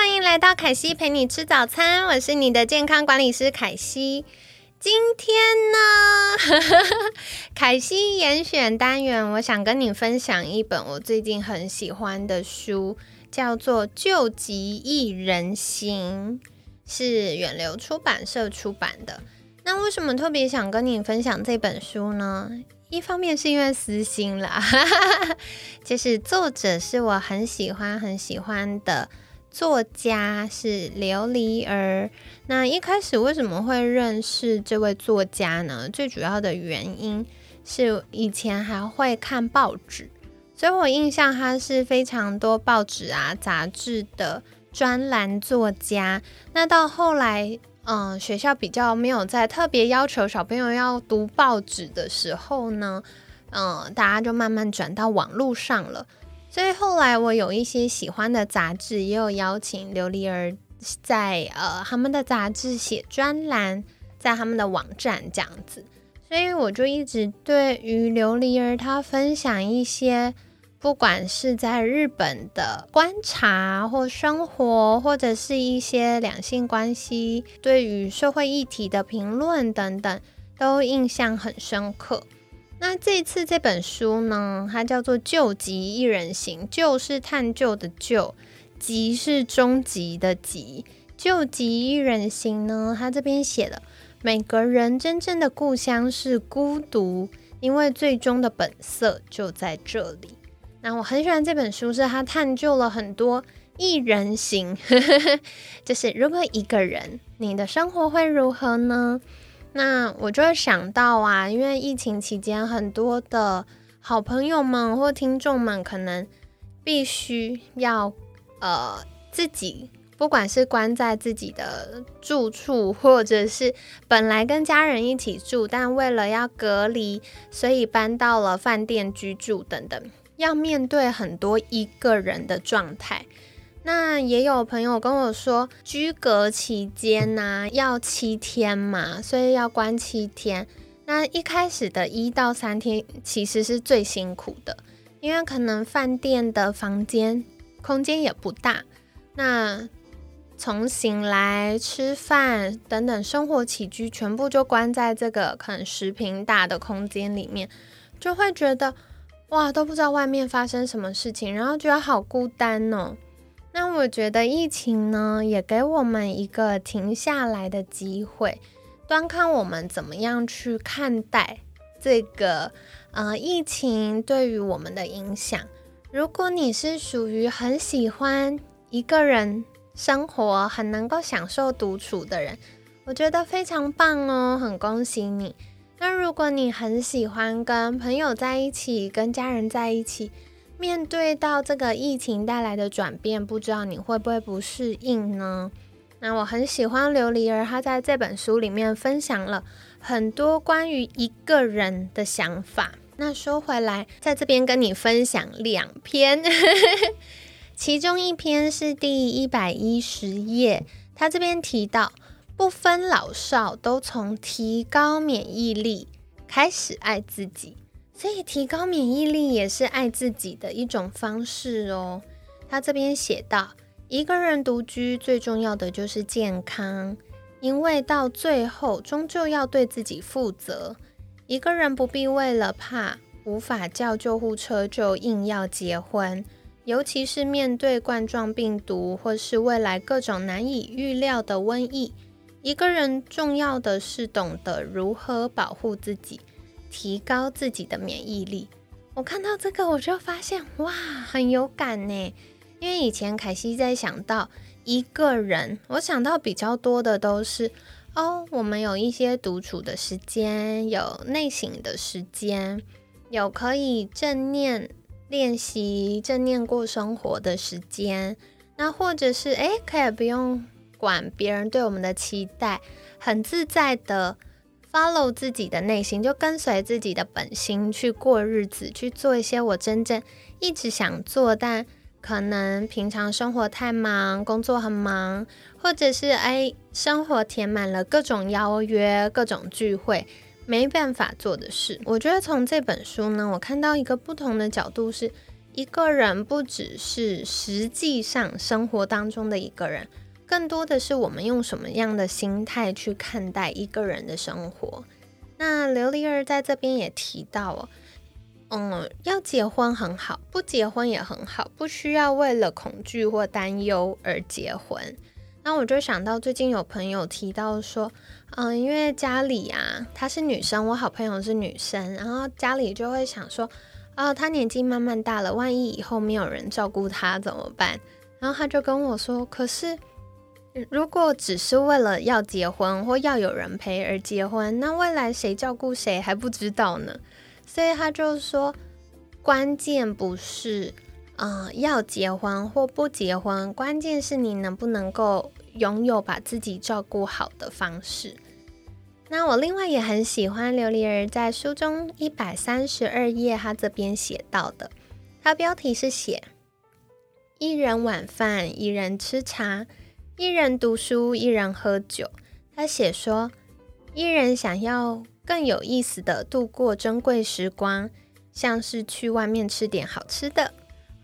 欢迎来到凯西陪你吃早餐，我是你的健康管理师凯西。今天呢，凯西严选单元，我想跟你分享一本我最近很喜欢的书，叫做《救急益人心》，是远流出版社出版的。那为什么特别想跟你分享这本书呢？一方面是因为私心啦，就是作者是我很喜欢很喜欢的。作家是琉璃儿。那一开始为什么会认识这位作家呢？最主要的原因是以前还会看报纸，所以我印象他是非常多报纸啊、杂志的专栏作家。那到后来，嗯，学校比较没有在特别要求小朋友要读报纸的时候呢，嗯，大家就慢慢转到网络上了。所以后来我有一些喜欢的杂志，也有邀请琉璃儿在呃他们的杂志写专栏，在他们的网站这样子。所以我就一直对于琉璃儿她分享一些，不管是在日本的观察或生活，或者是一些两性关系，对于社会议题的评论等等，都印象很深刻。那这次这本书呢，它叫做《救急一人行》，救是探究的救，急是终极的急。救急一人行呢，它这边写了，每个人真正的故乡是孤独，因为最终的本色就在这里。那我很喜欢这本书，是它探究了很多一人行，就是如果一个人，你的生活会如何呢？那我就想到啊，因为疫情期间，很多的好朋友们或听众们可能必须要呃自己，不管是关在自己的住处，或者是本来跟家人一起住，但为了要隔离，所以搬到了饭店居住等等，要面对很多一个人的状态。那也有朋友跟我说，居隔期间呢要七天嘛，所以要关七天。那一开始的一到三天其实是最辛苦的，因为可能饭店的房间空间也不大，那从醒来、吃饭等等生活起居全部就关在这个可能十平大的空间里面，就会觉得哇都不知道外面发生什么事情，然后觉得好孤单哦。那我觉得疫情呢，也给我们一个停下来的机会，端看我们怎么样去看待这个呃疫情对于我们的影响。如果你是属于很喜欢一个人生活、很能够享受独处的人，我觉得非常棒哦，很恭喜你。那如果你很喜欢跟朋友在一起、跟家人在一起，面对到这个疫情带来的转变，不知道你会不会不适应呢？那我很喜欢琉璃儿，他在这本书里面分享了很多关于一个人的想法。那说回来，在这边跟你分享两篇，其中一篇是第一百一十页，他这边提到，不分老少，都从提高免疫力开始爱自己。所以，提高免疫力也是爱自己的一种方式哦。他这边写道：一个人独居最重要的就是健康，因为到最后终究要对自己负责。一个人不必为了怕无法叫救护车就硬要结婚，尤其是面对冠状病毒或是未来各种难以预料的瘟疫。一个人重要的是懂得如何保护自己。提高自己的免疫力。我看到这个，我就发现哇，很有感呢。因为以前凯西在想到一个人，我想到比较多的都是哦，我们有一些独处的时间，有内省的时间，有可以正念练习正念过生活的时间。那或者是诶，可以不用管别人对我们的期待，很自在的 follow 自己的内心，就跟随自己的本心去过日子，去做一些我真正一直想做，但可能平常生活太忙，工作很忙，或者是哎，生活填满了各种邀约、各种聚会，没办法做的事。我觉得从这本书呢，我看到一个不同的角度是。一个人不只是实际上生活当中的一个人，更多的是我们用什么样的心态去看待一个人的生活。那琉璃儿在这边也提到哦，嗯，要结婚很好，不结婚也很好，不需要为了恐惧或担忧而结婚。那我就想到最近有朋友提到说，嗯，因为家里啊，她是女生，我好朋友是女生，然后家里就会想说。哦，她年纪慢慢大了，万一以后没有人照顾她怎么办？然后他就跟我说：“可是，如果只是为了要结婚或要有人陪而结婚，那未来谁照顾谁还不知道呢。”所以他就说：“关键不是，嗯，要结婚或不结婚，关键是你能不能够拥有把自己照顾好的方式。”那我另外也很喜欢琉璃儿在书中一百三十二页，他这边写到的，他标题是写一人晚饭，一人吃茶，一人读书，一人喝酒。他写说，一人想要更有意思的度过珍贵时光，像是去外面吃点好吃的，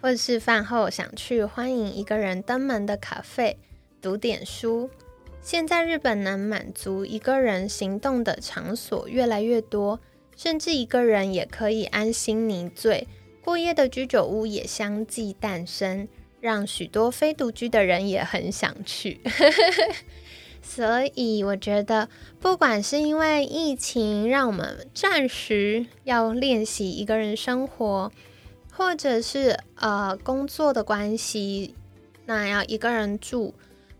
或是饭后想去欢迎一个人登门的咖啡，读点书。现在日本能满足一个人行动的场所越来越多，甚至一个人也可以安心凝醉过夜的居酒屋也相继诞生，让许多非独居的人也很想去。所以我觉得，不管是因为疫情让我们暂时要练习一个人生活，或者是呃工作的关系，那要一个人住，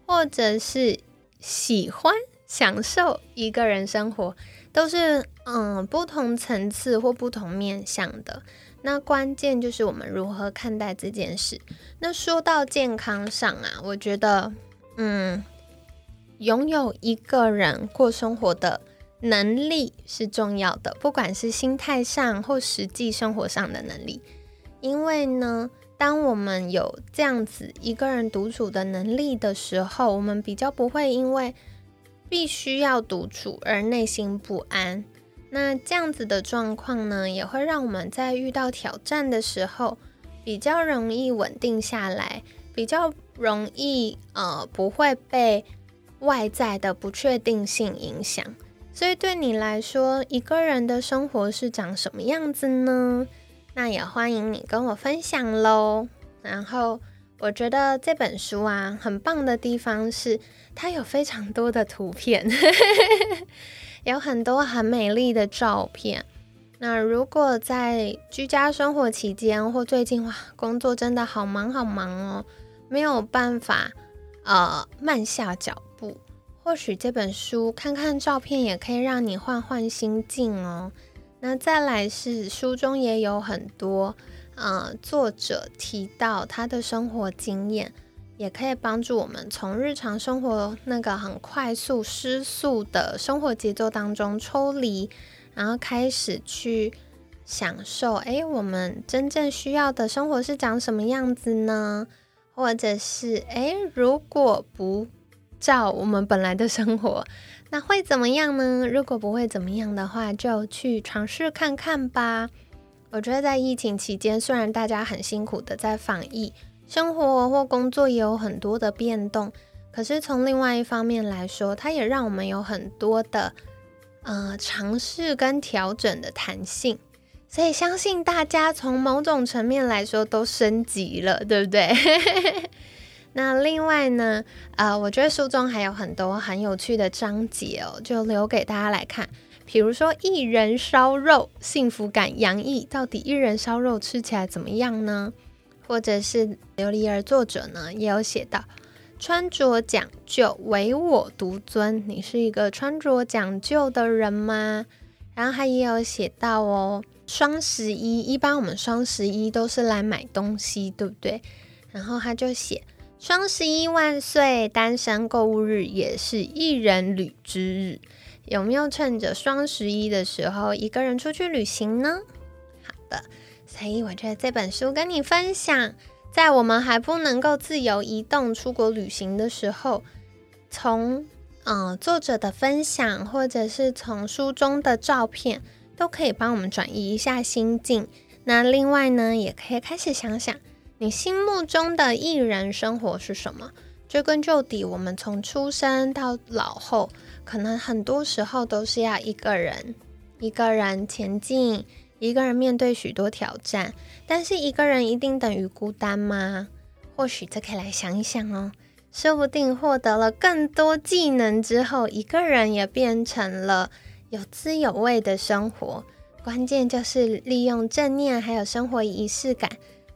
或者是。喜欢享受一个人生活，都是嗯不同层次或不同面向的。那关键就是我们如何看待这件事。那说到健康上啊，我觉得嗯，拥有一个人过生活的能力是重要的，不管是心态上或实际生活上的能力。因为呢。当我们有这样子一个人独处的能力的时候，我们比较不会因为必须要独处而内心不安。那这样子的状况呢，也会让我们在遇到挑战的时候比较容易稳定下来，比较容易呃不会被外在的不确定性影响。所以对你来说，一个人的生活是长什么样子呢？那也欢迎你跟我分享喽。然后我觉得这本书啊，很棒的地方是它有非常多的图片，有很多很美丽的照片。那如果在居家生活期间或最近哇，工作真的好忙好忙哦，没有办法呃慢下脚步，或许这本书看看照片也可以让你换换心境哦。那再来是书中也有很多，呃，作者提到他的生活经验，也可以帮助我们从日常生活那个很快速失速的生活节奏当中抽离，然后开始去享受，诶，我们真正需要的生活是长什么样子呢？或者是，诶，如果不照我们本来的生活。那会怎么样呢？如果不会怎么样的话，就去尝试看看吧。我觉得在疫情期间，虽然大家很辛苦的在防疫，生活或工作也有很多的变动，可是从另外一方面来说，它也让我们有很多的呃尝试跟调整的弹性。所以相信大家从某种层面来说都升级了，对不对？那另外呢，呃，我觉得书中还有很多很有趣的章节哦，就留给大家来看。比如说，一人烧肉，幸福感洋溢，到底一人烧肉吃起来怎么样呢？或者是琉璃儿作者呢，也有写到，穿着讲究，唯我独尊。你是一个穿着讲究的人吗？然后他也有写到哦。双十一，一般我们双十一都是来买东西，对不对？然后他就写双十一万岁，单身购物日也是一人旅之日。有没有趁着双十一的时候一个人出去旅行呢？好的，所以我觉得这本书跟你分享，在我们还不能够自由移动出国旅行的时候，从嗯作者的分享，或者是从书中的照片，都可以帮我们转移一下心境。那另外呢，也可以开始想想，你心目中的艺人生活是什么？追根究底，我们从出生到老后。可能很多时候都是要一个人，一个人前进，一个人面对许多挑战。但是一个人一定等于孤单吗？或许这可以来想一想哦。说不定获得了更多技能之后，一个人也变成了有滋有味的生活。关键就是利用正念还有生活仪式感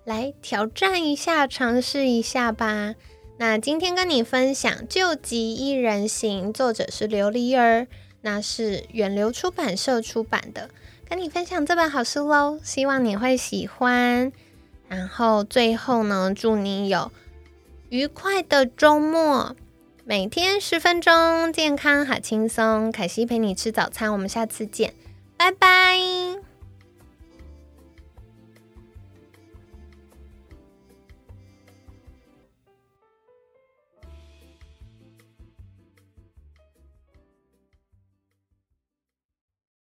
来挑战一下，尝试一下吧。那今天跟你分享《救急一人行》，作者是琉璃儿，那是远流出版社出版的。跟你分享这本好书喽，希望你会喜欢。然后最后呢，祝你有愉快的周末，每天十分钟，健康好轻松。凯西陪你吃早餐，我们下次见，拜拜。